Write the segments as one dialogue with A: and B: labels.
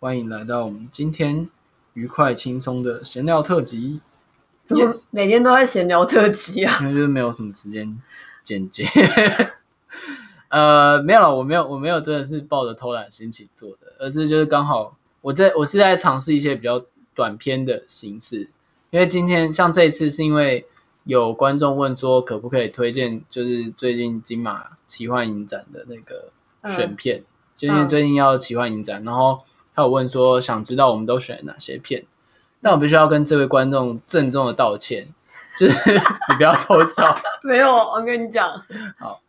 A: 欢迎来到我们今天愉快轻松的闲聊特辑。
B: 怎么每天都在闲聊特辑啊？
A: 因为就是没有什么时间剪接。呃，没有了，我没有，我没有真的是抱着偷懒心情做的，而是就是刚好我在我是在尝试一些比较短篇的形式。因为今天像这一次是因为有观众问说可不可以推荐，就是最近金马奇幻影展的那个选片，嗯、就因为最近要奇幻影展，然后。他有问说，想知道我们都选了哪些片？但我必须要跟这位观众郑重的道歉，就是 你不要偷笑。
B: 没有，我跟你讲，
A: 好，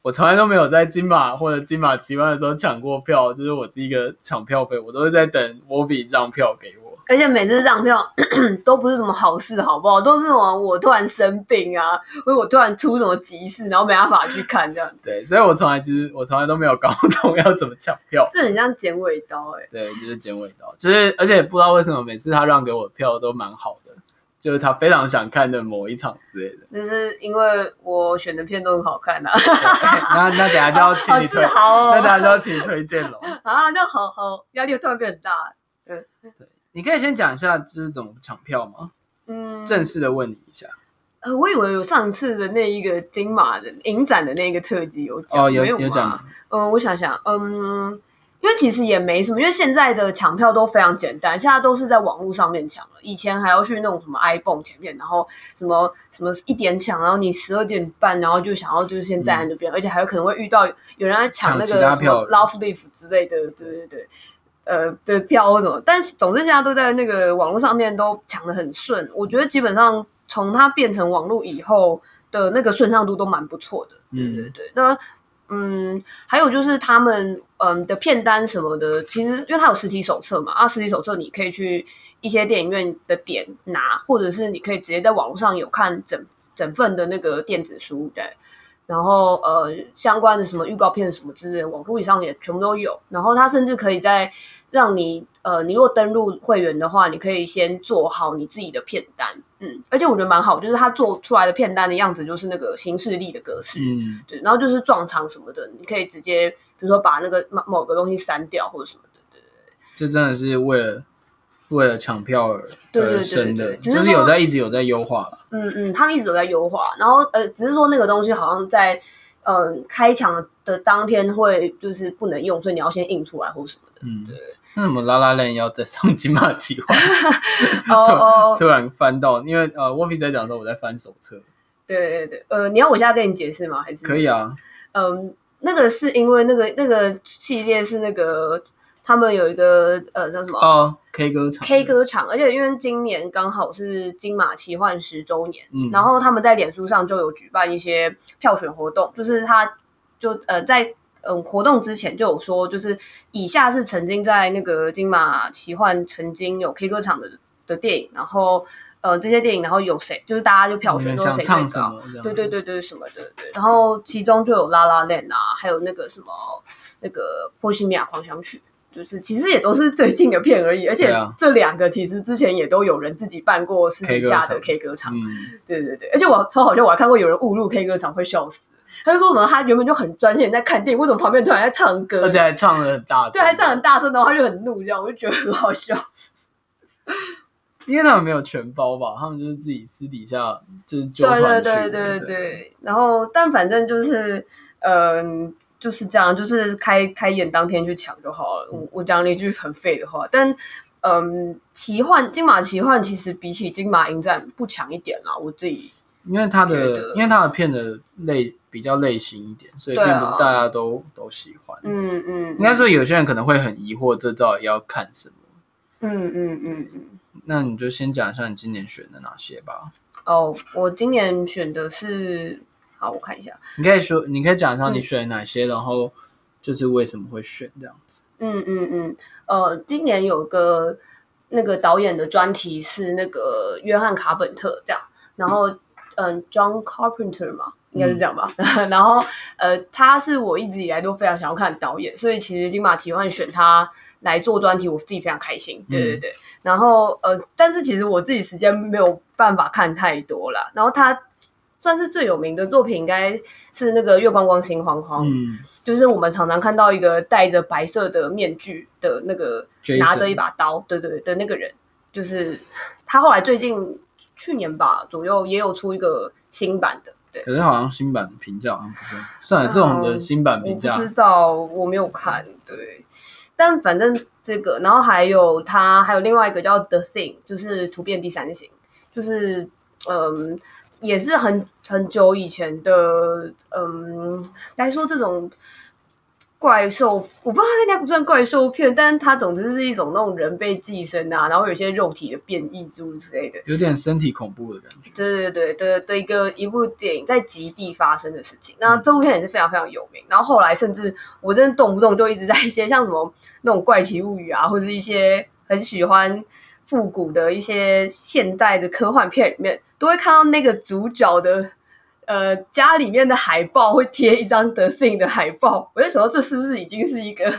A: 我从来都没有在金马或者金马奇幻的时候抢过票，就是我是一个抢票费，我都是在等 Wolfie 让票给我。
B: 而且每次让票 都不是什么好事，好不好？都是什么我突然生病啊，或者我突然出什么急事，然后没办法去看这样子。
A: 对，所以我从来其实我从来都没有搞懂要怎么抢票。
B: 这很像剪尾刀哎、欸。
A: 对，就是剪尾刀，就是而且不知道为什么每次他让给我的票都蛮好的，就是他非常想看的某一场之类的。
B: 那是因为我选的片都很好看啊。
A: 那那等下就要请你 推，
B: 好哦、
A: 那等下就要请你推荐了。
B: 啊，那好好，压力突然变很大。对
A: 对。你可以先讲一下就是怎么抢票吗？嗯，正式的问你一下。
B: 呃，我以为有上次的那一个金马的影展的那个特辑有讲，
A: 哦，有有讲。
B: 嗯，我想想，嗯，因为其实也没什么，因为现在的抢票都非常简单，现在都是在网络上面抢了。以前还要去那种什么 iPhone 前面，然后什么什么一点抢，然后你十二点半，然后就想要就是先站在那边，嗯、而且还有可能会遇到有人在抢那个什么 Love Live 之类的，对对对。呃的票或什么，但是总之现在都在那个网络上面都抢的很顺，我觉得基本上从它变成网络以后的那个顺畅度都蛮不错的。嗯，对对对。那嗯，还有就是他们嗯的片单什么的，其实因为它有实体手册嘛，啊，实体手册你可以去一些电影院的点拿，或者是你可以直接在网络上有看整整份的那个电子书，对。然后呃，相关的什么预告片什么之类的，网络以上也全部都有。然后它甚至可以在让你呃，你如果登录会员的话，你可以先做好你自己的片单，嗯，而且我觉得蛮好，就是它做出来的片单的样子就是那个形式力的格式，嗯，对。然后就是撞场什么的，你可以直接比如说把那个某某个东西删掉或者什么的，对对对。
A: 这真的是为了。为了抢票而而生的，只是有在一直有在优化了。
B: 嗯嗯，他们一直有在优化，然后呃，只是说那个东西好像在嗯、呃、开抢的当天会就是不能用，所以你要先印出来或什么的。嗯，对。
A: 那什么拉拉链要再上金马计划？哦哦，突然翻到，因为呃，沃比在讲的时候，我在翻手册。
B: 对对对，呃，你要我现在跟你解释吗？还是
A: 可以啊。
B: 嗯、呃，那个是因为那个那个系列是那个。他们有一个呃叫什么？
A: 哦 K 歌场。
B: K 歌场，而且因为今年刚好是金马奇幻十周年，嗯，然后他们在脸书上就有举办一些票选活动，就是他就呃在嗯、呃、活动之前就有说，就是以下是曾经在那个金马奇幻曾经有 K 歌场的的电影，然后呃这些电影然后有谁，就是大家就票选说谁唱什么，对对对对什么的。对，然后其中就有拉拉链啊，还有那个什么那个波西米亚狂想曲。就是其实也都是最近的片而已，而且这两个其实之前也都有人自己办过私底下的 K 歌场，对对对，而且我超好笑，我还看过有人误入 K 歌场会笑死，他就说什么他原本就很专心在看电影，为什么旁边突然在唱歌，
A: 而且还唱的很大声，
B: 对，还唱很大声，然后他就很怒，这样我就觉得很好笑。
A: 因为他们没有全包吧，他们就是自己私底下就是
B: 对对对对对，然后但反正就是嗯。呃就是这样，就是开开演当天去抢就好了。我我讲了一句很废的话，但嗯，奇幻金马奇幻其实比起金马影展不强一点啦。我自己
A: 因为他的因为他的片的类比较类型一点，所以并不是大家都、啊、都喜欢。嗯嗯，应该说有些人可能会很疑惑，这到底要看什么？嗯嗯嗯嗯。嗯，那你就先讲一下你今年选的哪些吧。
B: 哦，我今年选的是。好，我看一下。
A: 你可以说，你可以讲一下你选哪些，嗯、然后就是为什么会选这样子。
B: 嗯嗯嗯。呃，今年有个那个导演的专题是那个约翰卡本特这样，然后嗯，John Carpenter 嘛，应该是这样吧。嗯、然后呃，他是我一直以来都非常想要看的导演，所以其实金马奇幻选他来做专题，我自己非常开心。对对对。嗯、然后呃，但是其实我自己时间没有办法看太多啦。然后他。算是最有名的作品，应该是那个《月光光心慌慌》。嗯，就是我们常常看到一个戴着白色的面具的那个，拿着一把刀，对对的那个人，就是他。后来最近去年吧左右也有出一个新版的，对。
A: 可是好像新版的评价好像不是。算了，这种的新版评价，
B: 嗯，我不知道，我没有看。对，但反正这个，然后还有他还有另外一个叫《The Thing》，就是突变第三型，就是嗯。也是很很久以前的，嗯，来说这种怪兽，我不知道它应该不算怪兽片，但是它总之是一种那种人被寄生啊，然后有些肉体的变异诸之类的，
A: 有点身体恐怖的感觉。
B: 对对对的的一个一部电影，在极地发生的事情。那这部片也是非常非常有名。然后后来甚至我真的动不动就一直在一些像什么那种怪奇物语啊，或者一些很喜欢。复古的一些现代的科幻片里面，都会看到那个主角的呃家里面的海报会贴一张 The Thing 的海报。我就想到，这是不是已经是一个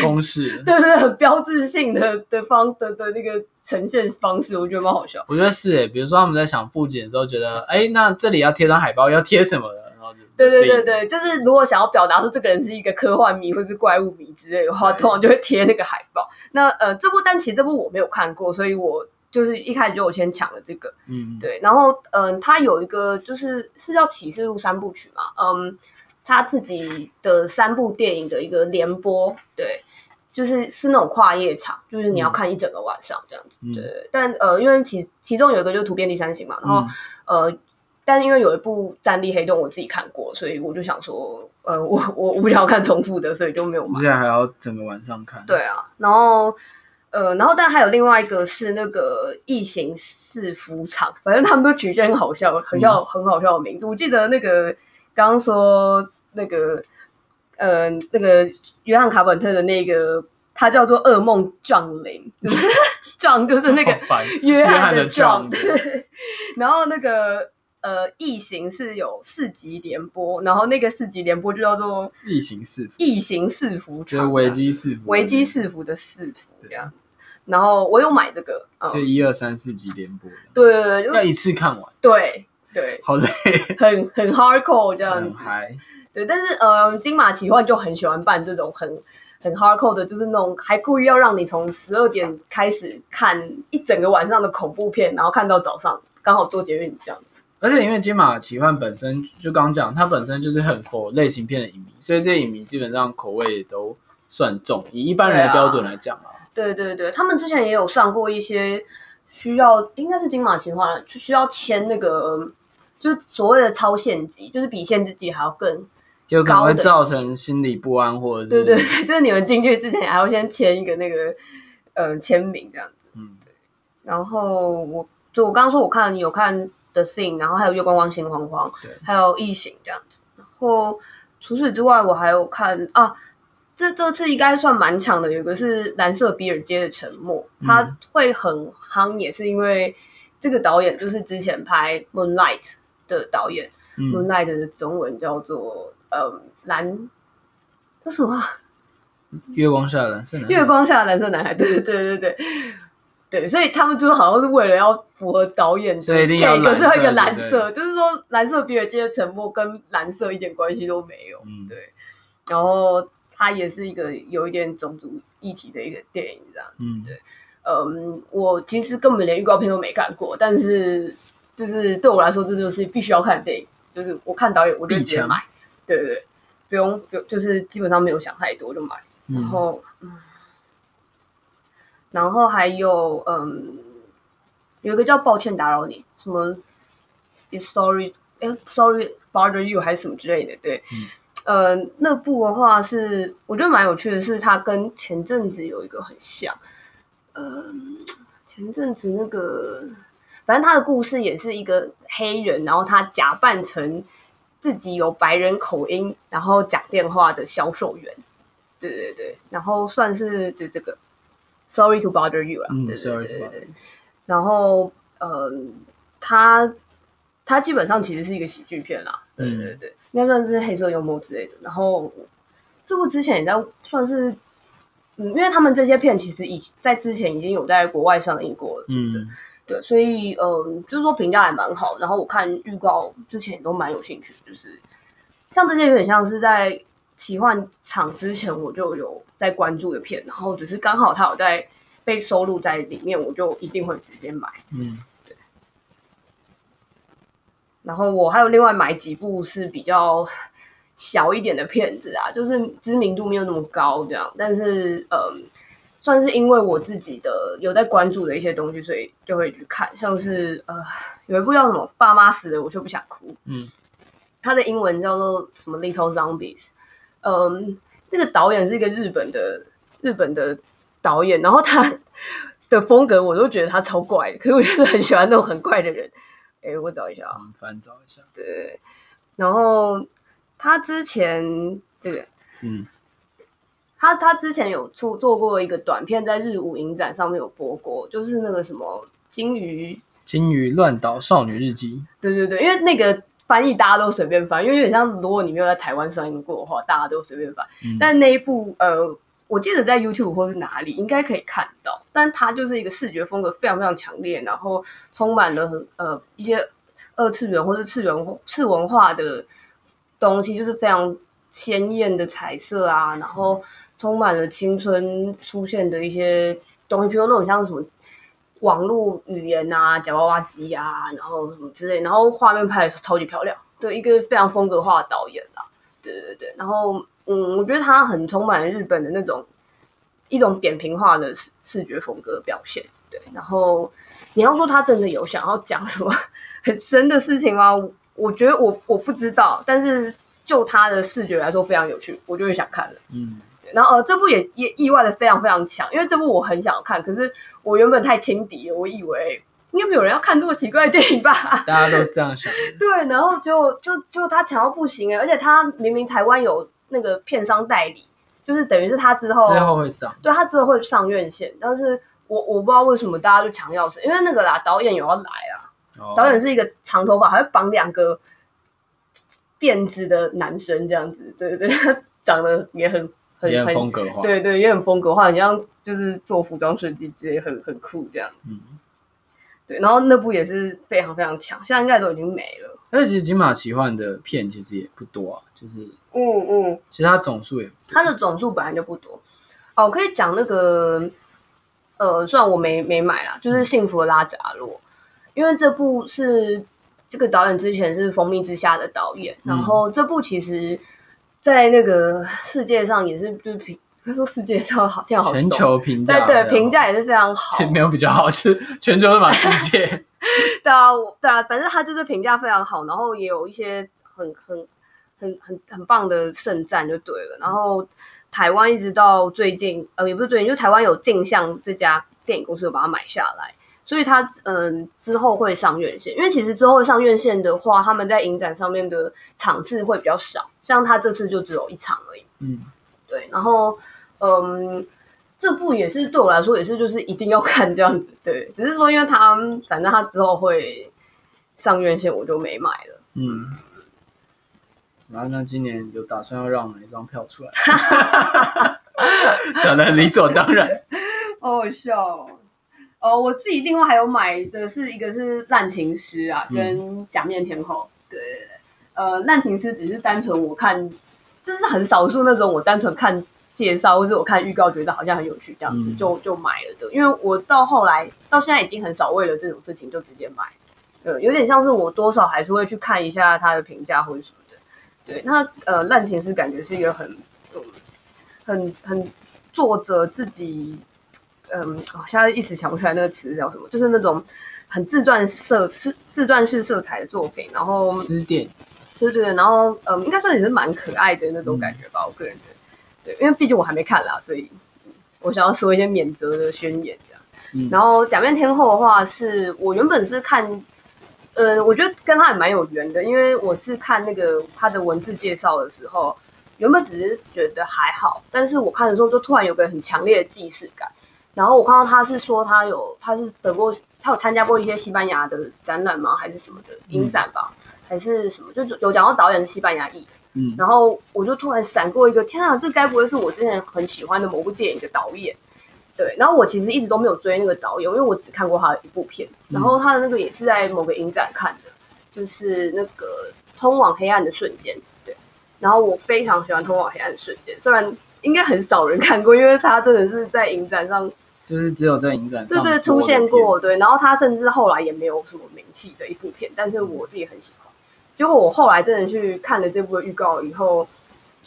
A: 公式？
B: 对对对，很标志性的的方的的那个呈现方式，我觉得蛮好笑。
A: 我觉得是诶，比如说他们在想布景的时候，觉得哎，那这里要贴张海报，要贴什么的？
B: 对对对对，就是如果想要表达出这个人是一个科幻迷或是怪物迷之类的话，通常就会贴那个海报。那呃，这部但其实这部我没有看过，所以我就是一开始就我先抢了这个。嗯，对。然后嗯、呃，他有一个就是是叫《启示录三部曲》嘛，嗯，他自己的三部电影的一个联播，对，就是是那种跨夜场，就是你要看一整个晚上这样子。嗯、对，但呃，因为其其中有一个就是《突变第三型》嘛，然后、嗯、呃。但是因为有一部《战地黑洞》我自己看过，所以我就想说，呃，我我我不想要看重复的，所以就没有买。
A: 现在还要整个晚上看？
B: 对啊，然后呃，然后但还有另外一个是那个《异形四伏场》，反正他们都取一些很好笑、很笑、很好笑的名字。嗯、我记得那个刚刚说那个呃那个约翰卡本特的那个，他叫做《噩梦降临》，就是降就是那个约翰的撞。对，然后那个。呃，异形是有四集连播，然后那个四集连播就叫做
A: 异形四伏，
B: 异形四伏，
A: 就是危机四伏，
B: 危机四伏的四伏这样子。然后我有买这个，
A: 就一二三四集连播，
B: 对对对，
A: 要一次看完，
B: 对对，
A: 好累，
B: 很很 hardcore 这样子，对。但是呃，金马奇幻就很喜欢办这种很很 hardcore 的，就是那种还故意要让你从十二点开始看一整个晚上的恐怖片，然后看到早上，刚好做捷运这样子。
A: 而且因为金马奇幻本身就刚讲，它本身就是很 for 类型片的影迷，所以这些影迷基本上口味也都算重，以一般人的标准来讲啊。
B: 对对对，他们之前也有上过一些需要，应该是金马奇幻，就需要签那个，就所谓的超限级，就是比限制级还要更，
A: 就可能会造成心理不安，或者是
B: 对对，就是你们进去之前还要先签一个那个呃签名这样子。嗯，对。然后我就我刚刚说我看有看。The Thing，然后还有月光光心慌慌，对还有异形这样子。然后除此之外，我还有看啊，这这次应该算蛮强的。有一个是蓝色比尔街的沉默，他会很夯，也是因为这个导演就是之前拍 Moonlight 的导演。嗯、Moonlight 的中文叫做呃蓝，这什么？
A: 月光下的蓝色男孩。
B: 月光下的蓝色男孩，对对对对对。对，所以他们就是好像是为了要符合导演的，
A: 所以一定要
B: 可是一个蓝色，就是说蓝色比尔街的沉默跟蓝色一点关系都没有。嗯，对。然后它也是一个有一点种族议题的一个电影，这样子。嗯，对。嗯，我其实根本连预告片都没看过，但是就是对我来说，这就是必须要看的电影。就是我看导演，我就直接买。强对对对，不用，不用，就是基本上没有想太多就买。然后，嗯。然后还有，嗯，有一个叫“抱歉打扰你”，什么 “is sorry”，哎，“sorry bother you” 还是什么之类的，对，嗯，呃，那部的话是我觉得蛮有趣的，是它跟前阵子有一个很像，呃，前阵子那个，反正他的故事也是一个黑人，然后他假扮成自己有白人口音，然后讲电话的销售员，对对对，然后算是对这个。Sorry to bother you 啦，嗯，对对对对对。然后，呃，它它基本上其实是一个喜剧片啦，嗯，对对对，应该算是黑色幽默之类的。然后，这部之前也在算是，嗯，因为他们这些片其实以在之前已经有在国外上映过了，嗯，对，对，所以嗯、呃，就是说评价还蛮好。然后我看预告之前也都蛮有兴趣，就是像这些有点像是在奇幻场之前我就有在关注的片，然后只是刚好它有在被收录在里面，我就一定会直接买。
A: 嗯，
B: 对。然后我还有另外买几部是比较小一点的片子啊，就是知名度没有那么高这样，但是嗯。算是因为我自己的有在关注的一些东西，所以就会去看。像是呃，有一部叫什么《爸妈死了我就不想哭》，
A: 嗯，
B: 它的英文叫做什么《Little Zombies》。嗯，那个导演是一个日本的日本的导演，然后他 的风格我都觉得他超怪，可是我就是很喜欢那种很怪的人。哎，我找一下啊，
A: 翻找一下。
B: 对，然后他之前这个，嗯。他他之前有做做过一个短片，在日舞影展上面有播过，就是那个什么金鱼
A: 金鱼乱岛少女日记。
B: 对对对，因为那个翻译大家都随便翻，因为有点像如果你没有在台湾上映过的话，大家都随便翻。嗯、但那一部呃，我记得在 YouTube 或是哪里应该可以看到，但它就是一个视觉风格非常非常强烈，然后充满了很呃一些二次元或是次元次文化的东西，就是非常鲜艳的彩色啊，然后。充满了青春出现的一些东西，比如那种像什么网络语言啊、夹娃娃机啊，然后什么之类，然后画面拍的超级漂亮，对，一个非常风格化的导演啦，对对对，然后嗯，我觉得他很充满日本的那种一种扁平化的视视觉风格表现，对，然后你要说他真的有想要讲什么很深的事情吗？我觉得我我不知道，但是就他的视觉来说非常有趣，我就会想看了，嗯。然后呃，这部也也意外的非常非常强，因为这部我很想要看，可是我原本太轻敌了，我以为应该没有人要看这么奇怪的电影吧？
A: 大家都是这样想。
B: 对，然后就就就他强到不行哎，而且他明明台湾有那个片商代理，就是等于是他之后
A: 之后会上，
B: 对他之后会上院线，但是我我不知道为什么大家就强要是，因为那个啦，导演有要来啊，哦、导演是一个长头发还会绑两个辫子的男生这样子，对对对，他长得也很。很
A: 也很风格化，
B: 对对，也很风格化，你像就是做服装设计之类，很很酷这样。嗯，对，然后那部也是非常非常强，现在应该都已经没了。
A: 但是其实金马奇幻的片其实也不多啊，就是
B: 嗯嗯，
A: 其实它总数也，
B: 它的总数本来就不多。哦，我可以讲那个，呃，虽然我没没买啦，就是《幸福的拉扎洛》，嗯，因为这部是这个导演之前是《蜂蜜之夏》的导演，然后这部其实。在那个世界上也是，就是评，他说世界上好，挺好，
A: 全球评价，
B: 对对，评价也是非常好，
A: 其实没有比较好，就是全球的嘛，世界。
B: 对啊，对啊，反正他就是评价非常好，然后也有一些很很很很很棒的盛赞就对了。然后台湾一直到最近，呃，也不是最近，就台湾有镜像这家电影公司有把它买下来。所以他嗯之后会上院线，因为其实之后会上院线的话，他们在影展上面的场次会比较少，像他这次就只有一场而已。嗯，对。然后嗯，这部也是对我来说也是就是一定要看这样子，对。只是说因为他反正他之后会上院线，我就没买了。嗯。
A: 然后那今年有打算要让哪一张票出来？讲的理所当然，
B: 好好笑哦。哦，我自己另外还有买的是一个是滥情诗啊，跟假面天后。嗯、对，呃，滥情诗只是单纯我看，这是很少数那种我单纯看介绍或者我看预告觉得好像很有趣这样子、嗯、就就买了的。因为我到后来到现在已经很少为了这种事情就直接买，呃，有点像是我多少还是会去看一下他的评价或者什么的。对，那呃，滥情诗感觉是一个很、嗯、很很作者自己。嗯，我现在一时想不出来那个词叫什么，就是那种很自传色是自传式色彩的作品，然后
A: 词典，
B: 对对对，然后嗯，应该算也是蛮可爱的那种感觉吧，嗯、我个人觉得，对，因为毕竟我还没看啦，所以我想要说一些免责的宣言这样。嗯、然后假面天后的话，是我原本是看，嗯，我觉得跟他也蛮有缘的，因为我是看那个他的文字介绍的时候，原本只是觉得还好，但是我看的时候就突然有个很强烈的既视感。然后我看到他是说他有他是得过他有参加过一些西班牙的展览吗？还是什么的影展吧？嗯、还是什么？就有讲到导演是西班牙裔。嗯，然后我就突然闪过一个，天啊，这该不会是我之前很喜欢的某部电影的导演对，然后我其实一直都没有追那个导演，因为我只看过他的一部片，然后他的那个也是在某个影展看的，就是那个《通往黑暗的瞬间》。对，然后我非常喜欢《通往黑暗的瞬间》，虽然应该很少人看过，因为他真的是在影展上，
A: 就是只有在影展上
B: 对对出现过，对，然后他甚至后来也没有什么名气的一部片，但是我自己很喜欢。结果我后来真的去看了这部的预告以后，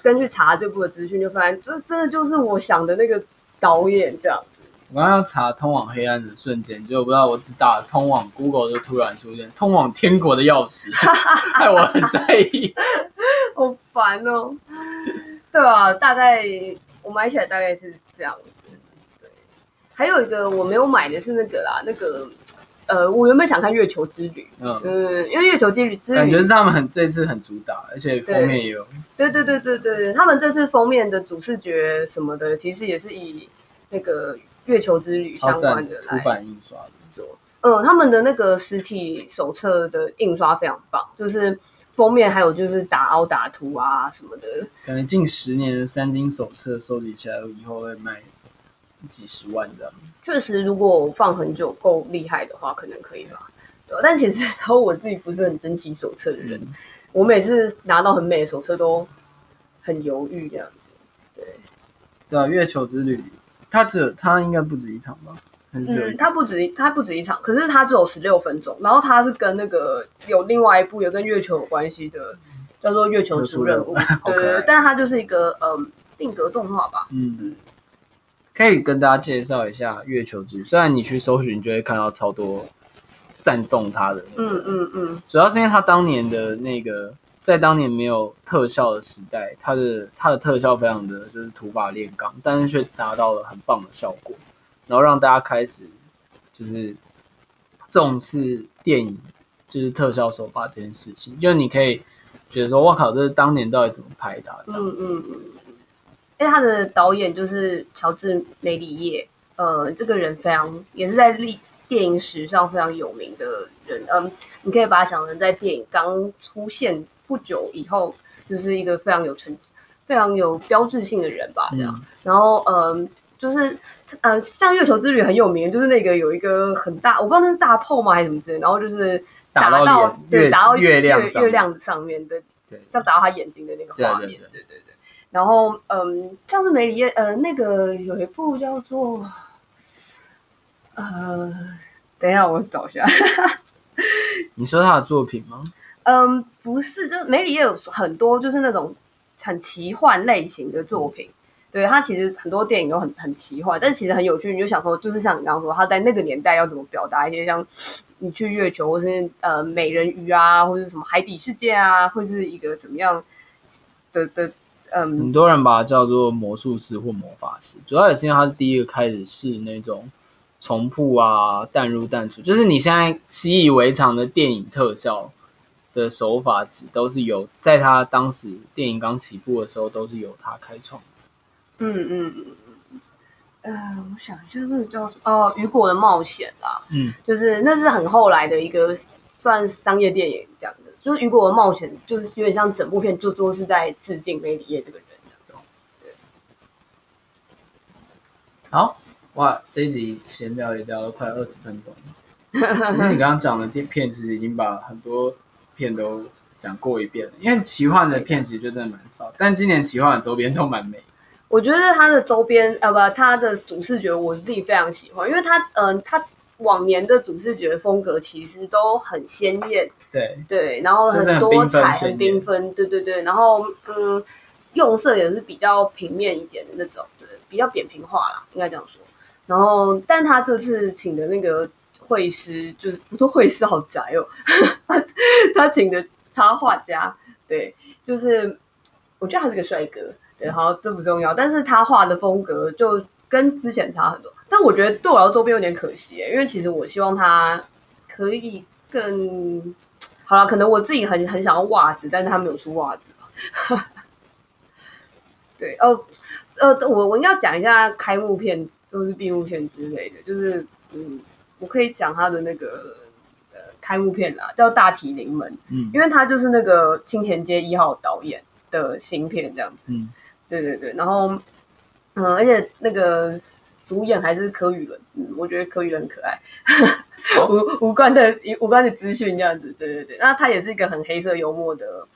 B: 跟去查这部的资讯，就发现这真的就是我想的那个。导演这样子，
A: 我刚刚要查通往黑暗的瞬间，结果不知道我只打通往 Google 就突然出现通往天国的钥匙，害我很在意，
B: 好烦哦。对啊，大概我买起来大概是这样子。对，还有一个我没有买的是那个啦，那个呃，我原本想看《月球之旅》，嗯，嗯，因为《月球之旅》之旅
A: 感觉是他们很这次很主打，而且封面也有。
B: 对对对对对，他们这次封面的主视觉什么的，其实也是以。那个月球之旅相关的
A: 来图版印刷
B: 做，嗯，他们的那个实体手册的印刷非常棒，就是封面还有就是打凹打图啊什么的，
A: 感觉近十年的三金手册收集起来以后会卖几十万这样。
B: 确实，如果放很久够厉害的话，可能可以吧。对，但其实然后我自己不是很珍惜手册的人，嗯，我每次拿到很美的手册都很犹豫这样子。对，
A: 对啊，月球之旅。它只它应该不止一场吧？嗯，
B: 他不止一他不止一场，可是他只有十六分钟。然后他是跟那个有另外一部有跟月球有关系的，叫做《月球出任务》。对对对，但是它就是一个嗯定格动画吧。
A: 嗯嗯，可以跟大家介绍一下《月球之旅》。虽然你去搜寻就会看到超多赞颂他的，
B: 嗯嗯嗯，
A: 主要是因为他当年的那个。在当年没有特效的时代，它的它的特效非常的就是土法炼钢，但是却达到了很棒的效果，然后让大家开始就是重视电影就是特效手法这件事情，就你可以觉得说，哇靠，这是当年到底怎么拍的、啊、这样子？嗯嗯嗯。
B: 因为他的导演就是乔治·梅里耶，呃，这个人非常也是在历电影史上非常有名的人，嗯，你可以把他想成在电影刚出现。不久以后，就是一个非常有成、非常有标志性的人吧，这样。嗯、然后，嗯、呃，就是，呃，像月球之旅很有名，就是那个有一个很大，我不知道那是大炮吗还是什么之类，然后就是打到，对，打到
A: 月亮
B: 月亮上面的，对，像打到他眼睛的那个画面，对对对，对对对。然后，嗯、呃，像是梅里叶，呃，那个有一部叫做，呃，等一下我找一下，
A: 你说他的作品吗？
B: 嗯，不是，就梅里叶有很多就是那种很奇幻类型的作品，对，他其实很多电影都很很奇幻，但其实很有趣。你就想说，就是像你刚刚说，他在那个年代要怎么表达一些像你去月球，或是呃美人鱼啊，或者什么海底世界啊，会是一个怎么样的的嗯，
A: 很多人把它叫做魔术师或魔法师，主要也是因为他是第一个开始试那种重铺啊、淡入淡出，就是你现在习以为常的电影特效。的手法都是由在他当时电影刚起步的时候，都是由他开创。
B: 嗯嗯嗯嗯，呃，我想一下，那个叫什么？哦，雨果的冒险啦。嗯，就是那是很后来的一个算商业电影这样子。就是雨果的冒险，就是有点像整部片就都是在致敬梅里叶这个人的。对。
A: 好，哇，这一集闲聊也聊了快二十分钟。其实你刚刚讲的电片，其实已经把很多。片都讲过一遍了，因为奇幻的片其实就真的蛮少，但今年奇幻的周边都蛮美。
B: 我觉得它的周边呃不，它的主视觉我自己非常喜欢，因为它嗯、呃，它往年的主视觉风格其实都很鲜艳，
A: 对
B: 对，然后很多彩很缤纷，对对对，然后嗯，用色也是比较平面一点的那种，对，比较扁平化啦，应该这样说。然后，但他这次请的那个。绘师就是不说绘师好宅哦，他请的插画家，对，就是我觉得他是个帅哥，对，好，这不重要，但是他画的风格就跟之前差很多，但我觉得对我来说周边有点可惜，因为其实我希望他可以更好了，可能我自己很很想要袜子，但是他没有出袜子嘛，对，哦，呃，我我应该要讲一下开幕片就是闭幕片之类的，就是嗯。我可以讲他的那个呃开幕片啦，叫《大体临门》，嗯，因为他就是那个青田街一号导演的新片这样子，嗯，对对对，然后嗯，而且那个主演还是柯宇伦，嗯，我觉得柯宇伦很可爱，无无关的无关的资讯这样子，对对对，那他也是一个很黑色幽默的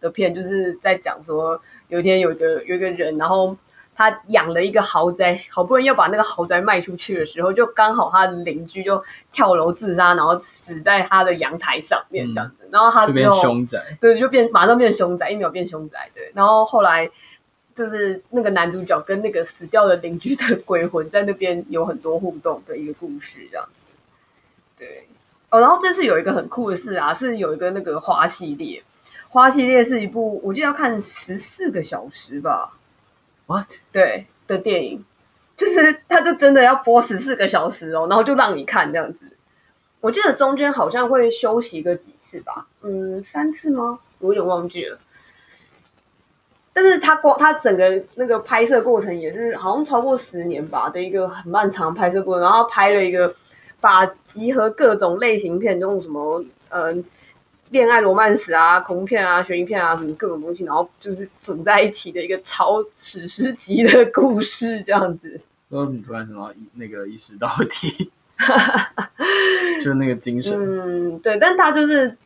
B: 的片，就是在讲说有一天有一个有一个人，然后。他养了一个豪宅，好不容易要把那个豪宅卖出去的时候，就刚好他的邻居就跳楼自杀，然后死在他的阳台上面这样子。嗯、然后他之后
A: 凶宅，
B: 对，就变马上变凶宅，一秒变凶宅。对，然后后来就是那个男主角跟那个死掉的邻居的鬼魂在那边有很多互动的一个故事这样子。对，哦，然后这次有一个很酷的事啊，是有一个那个花系列，花系列是一部我记得要看十四个小时吧。
A: What？
B: 对的电影，就是他就真的要播十四个小时哦，然后就让你看这样子。我记得中间好像会休息个几次吧，嗯，三次吗？我有点忘记了。但是他过他整个那个拍摄过程也是好像超过十年吧的一个很漫长拍摄过程，然后拍了一个把集合各种类型片，这种什么嗯。呃恋爱罗曼史啊，恐怖片啊，悬疑片啊，什么各种东西，然后就是组在一起的一个超史诗级的故事，这样子。
A: 说你突然什么那个意识到底，就是那个精神。
B: 嗯，对，但他就是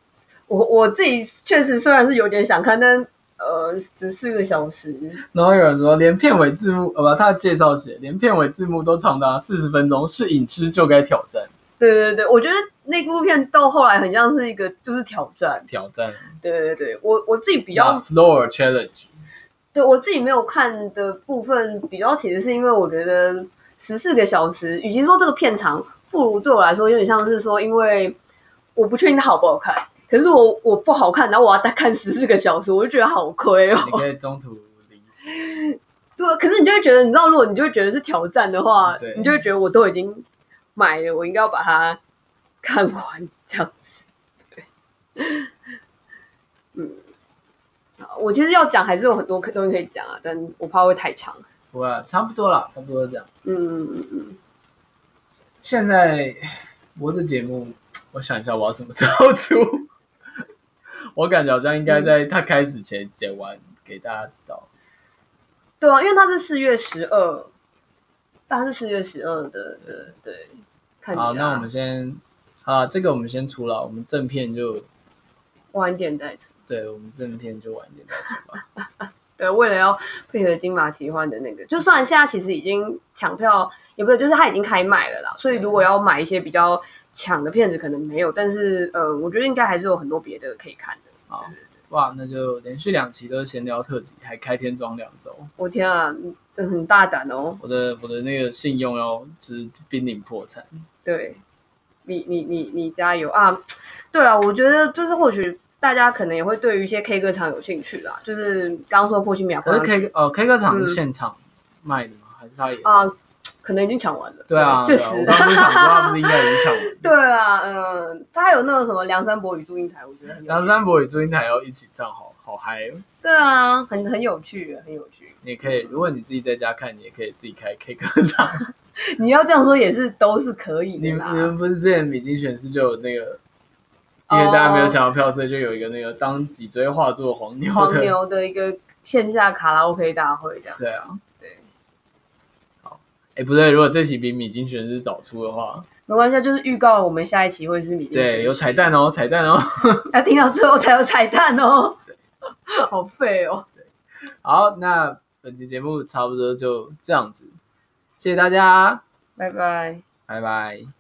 B: 我我自己确实虽然是有点想看，但呃十四个小时。
A: 然后有人说，连片尾字幕，呃不，他的介绍写连片尾字幕都长达四十分钟，是影痴就该挑战。
B: 对对对，我觉得那部片到后来很像是一个就是挑战，
A: 挑战。
B: 对对对，我我自己比较
A: floor challenge。
B: 对，我自己没有看的部分比较，其实是因为我觉得十四个小时，与其说这个片长，不如对我来说有点像是说，因为我不确定它好不好看。可是我我不好看，然后我要再看十四个小时，我就觉得好亏哦。
A: 你可以中途临时。
B: 对，可是你就会觉得，你知道，如果你就会觉得是挑战的话，你就会觉得我都已经。买了，我应该要把它看完，这样子。对，嗯，我其实要讲还是有很多东西可以讲啊，但我怕会太长。
A: 不会，差不多了，差不多这样。
B: 嗯嗯嗯嗯。
A: 现在我的节目，我想一下，我要什么时候出？我感觉好像应该在他开始前剪完，嗯、给大家知道。
B: 对啊，因为他是四月十二，他是四月十二的，对对。
A: 好，那我们先，啊，这个我们先出了，我们正片就
B: 晚点再出。
A: 对，我们正片就晚点再出吧。
B: 对，为了要配合金马奇幻的那个，就算现在其实已经抢票，也不是，就是它已经开卖了啦。所以如果要买一些比较抢的片子，可能没有，但是呃，我觉得应该还是有很多别的可以看的。
A: 好，哇，那就连续两期都是闲聊特辑，还开天窗两周。
B: 我天啊，这很大胆哦！
A: 我的我的那个信用哦就是濒临破产。
B: 对，你你你你加油啊！对啊，我觉得就是或许大家可能也会对于一些 K 歌场有兴趣啦。就是刚刚说破千秒，
A: 可是 K 呃 K 歌场是现场卖的吗？嗯、还是他也
B: 啊？可能已经抢完了。
A: 对啊，确实。我刚刚想说他不是应该已经抢完了？
B: 对啊，嗯，他还有那个什么梁山伯与祝英台，我觉得
A: 梁山伯与祝英台要一起唱，好好嗨哦。
B: 对啊，很很有趣，很有趣。
A: 你可以，如果你自己在家看，你也可以自己开 K 歌唱。
B: 你要这样说也是都是可以的。
A: 你们你们不是之前米津玄师就有那个，因为大家没有抢到票，所以就有一个那个当脊椎化作黄牛
B: 黄牛的一个线下卡拉 OK 大会这样。
A: 对啊，哎，不对，如果这期比米津玄师早出的话，
B: 没关系，就是预告我们下一期会是米津玄师。
A: 对，有彩蛋哦，彩蛋哦。
B: 要听到最后才有彩蛋哦。好废哦。
A: 对，好，那本期节目差不多就这样子。谢谢大家，
B: 拜拜，
A: 拜拜。